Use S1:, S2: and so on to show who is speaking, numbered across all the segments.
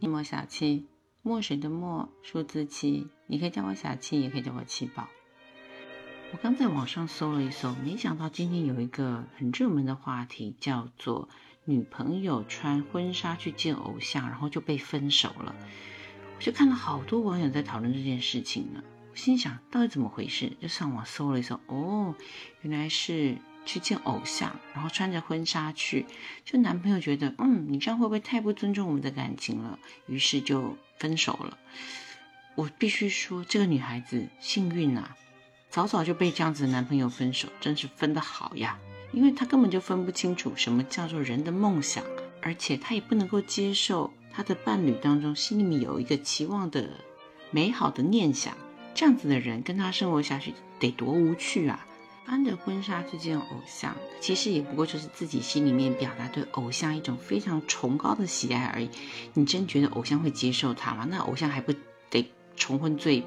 S1: 莫小七，墨水的墨，数字七。你可以叫我小七，也可以叫我七宝。我刚在网上搜了一搜，没想到今天有一个很热门的话题，叫做女朋友穿婚纱去见偶像，然后就被分手了。我就看了好多网友在讨论这件事情呢。我心想，到底怎么回事？就上网搜了一搜，哦，原来是。去见偶像，然后穿着婚纱去，就男朋友觉得，嗯，你这样会不会太不尊重我们的感情了？于是就分手了。我必须说，这个女孩子幸运啊，早早就被这样子的男朋友分手，真是分得好呀。因为她根本就分不清楚什么叫做人的梦想，而且她也不能够接受她的伴侣当中心里面有一个期望的美好的念想，这样子的人跟她生活下去得多无趣啊！穿着婚纱去见偶像，其实也不过就是自己心里面表达对偶像一种非常崇高的喜爱而已。你真觉得偶像会接受他吗？那偶像还不得重婚罪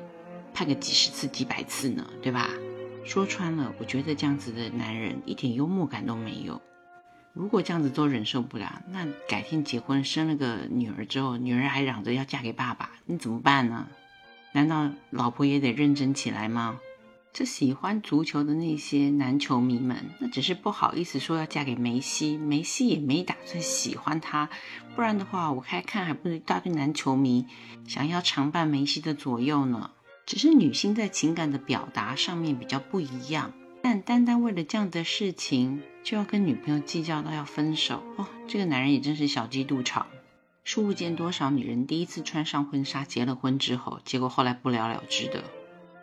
S1: 判个几十次、几百次呢？对吧？说穿了，我觉得这样子的男人一点幽默感都没有。如果这样子都忍受不了，那改天结婚生了个女儿之后，女儿还嚷着要嫁给爸爸，你怎么办呢？难道老婆也得认真起来吗？这喜欢足球的那些男球迷们，那只是不好意思说要嫁给梅西，梅西也没打算喜欢他，不然的话，我开看还不是一大堆男球迷想要常伴梅西的左右呢？只是女性在情感的表达上面比较不一样，但单单为了这样的事情就要跟女朋友计较到要分手哦，这个男人也真是小鸡肚肠。数不见多少女人第一次穿上婚纱结了婚之后，结果后来不了了之的。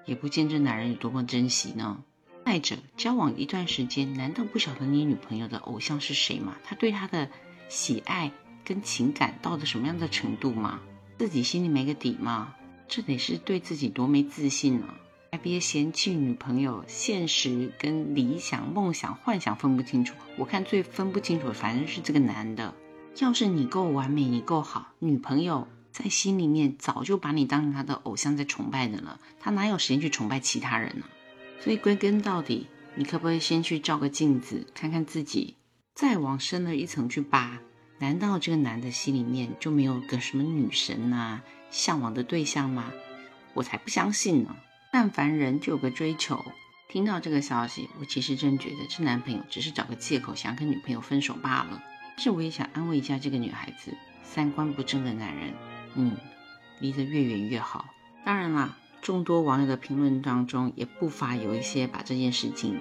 S1: 也不见这男人有多么珍惜呢。再者，交往一段时间，难道不晓得你女朋友的偶像是谁吗？他对她的喜爱跟情感到的什么样的程度吗？自己心里没个底吗？这得是对自己多没自信呢！还别嫌弃女朋友现实跟理想、梦想、幻想分不清楚。我看最分不清楚，反正是这个男的。要是你够完美，你够好，女朋友。在心里面早就把你当成他的偶像在崇拜的了，他哪有时间去崇拜其他人呢？所以归根到底，你可不可以先去照个镜子，看看自己，再往深了一层去扒？难道这个男的心里面就没有个什么女神呐，向往的对象吗？我才不相信呢！但凡人就有个追求。听到这个消息，我其实真觉得这男朋友只是找个借口想跟女朋友分手罢了。但是我也想安慰一下这个女孩子，三观不正的男人。嗯，离得越远越好。当然啦，众多网友的评论当中，也不乏有一些把这件事情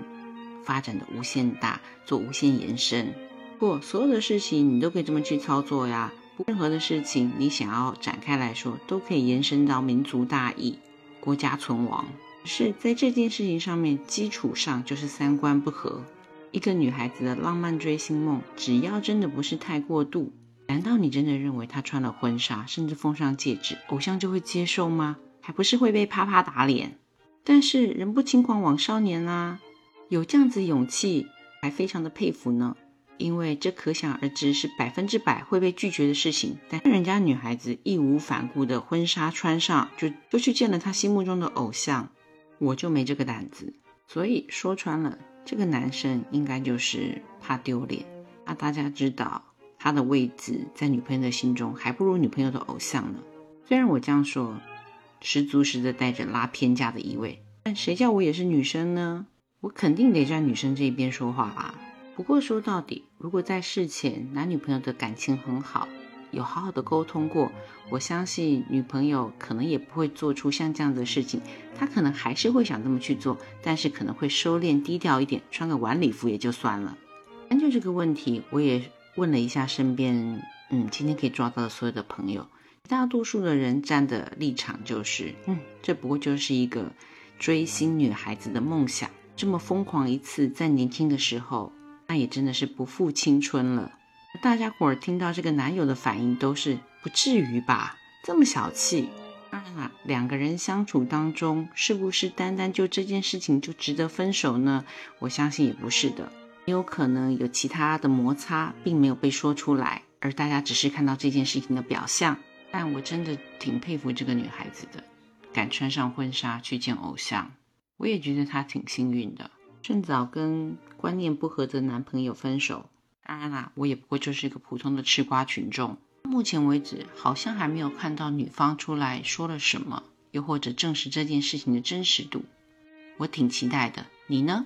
S1: 发展的无限大，做无限延伸。不，所有的事情你都可以这么去操作呀。任何的事情你想要展开来说，都可以延伸到民族大义、国家存亡。是在这件事情上面，基础上就是三观不合。一个女孩子的浪漫追星梦，只要真的不是太过度。难道你真的认为她穿了婚纱，甚至封上戒指，偶像就会接受吗？还不是会被啪啪打脸？但是人不轻狂枉少年啦，有这样子勇气，还非常的佩服呢。因为这可想而知是百分之百会被拒绝的事情。但人家女孩子义无反顾的婚纱穿上，就就去见了她心目中的偶像，我就没这个胆子。所以说穿了，这个男生应该就是怕丢脸，怕大家知道。他的位置在女朋友的心中还不如女朋友的偶像呢。虽然我这样说，十足十的带着拉偏架的意味，但谁叫我也是女生呢？我肯定得站女生这一边说话吧。不过说到底，如果在事前男女朋友的感情很好，有好好的沟通过，我相信女朋友可能也不会做出像这样的事情。她可能还是会想这么去做，但是可能会收敛低调一点，穿个晚礼服也就算了。单就这个问题，我也。问了一下身边，嗯，今天可以抓到的所有的朋友，大多数的人站的立场就是，嗯，这不过就是一个追星女孩子的梦想，这么疯狂一次，在年轻的时候，那也真的是不负青春了。大家伙儿听到这个男友的反应，都是不至于吧？这么小气？当然啦，两个人相处当中，是不是单单就这件事情就值得分手呢？我相信也不是的。也有可能有其他的摩擦，并没有被说出来，而大家只是看到这件事情的表象。但我真的挺佩服这个女孩子的，敢穿上婚纱去见偶像。我也觉得她挺幸运的，趁早跟观念不合的男朋友分手。当然啦，我也不过就是一个普通的吃瓜群众。目前为止，好像还没有看到女方出来说了什么，又或者证实这件事情的真实度。我挺期待的，你呢？